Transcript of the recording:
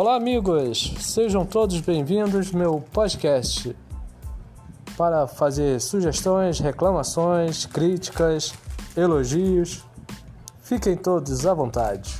Olá, amigos! Sejam todos bem-vindos ao meu podcast para fazer sugestões, reclamações, críticas, elogios. Fiquem todos à vontade.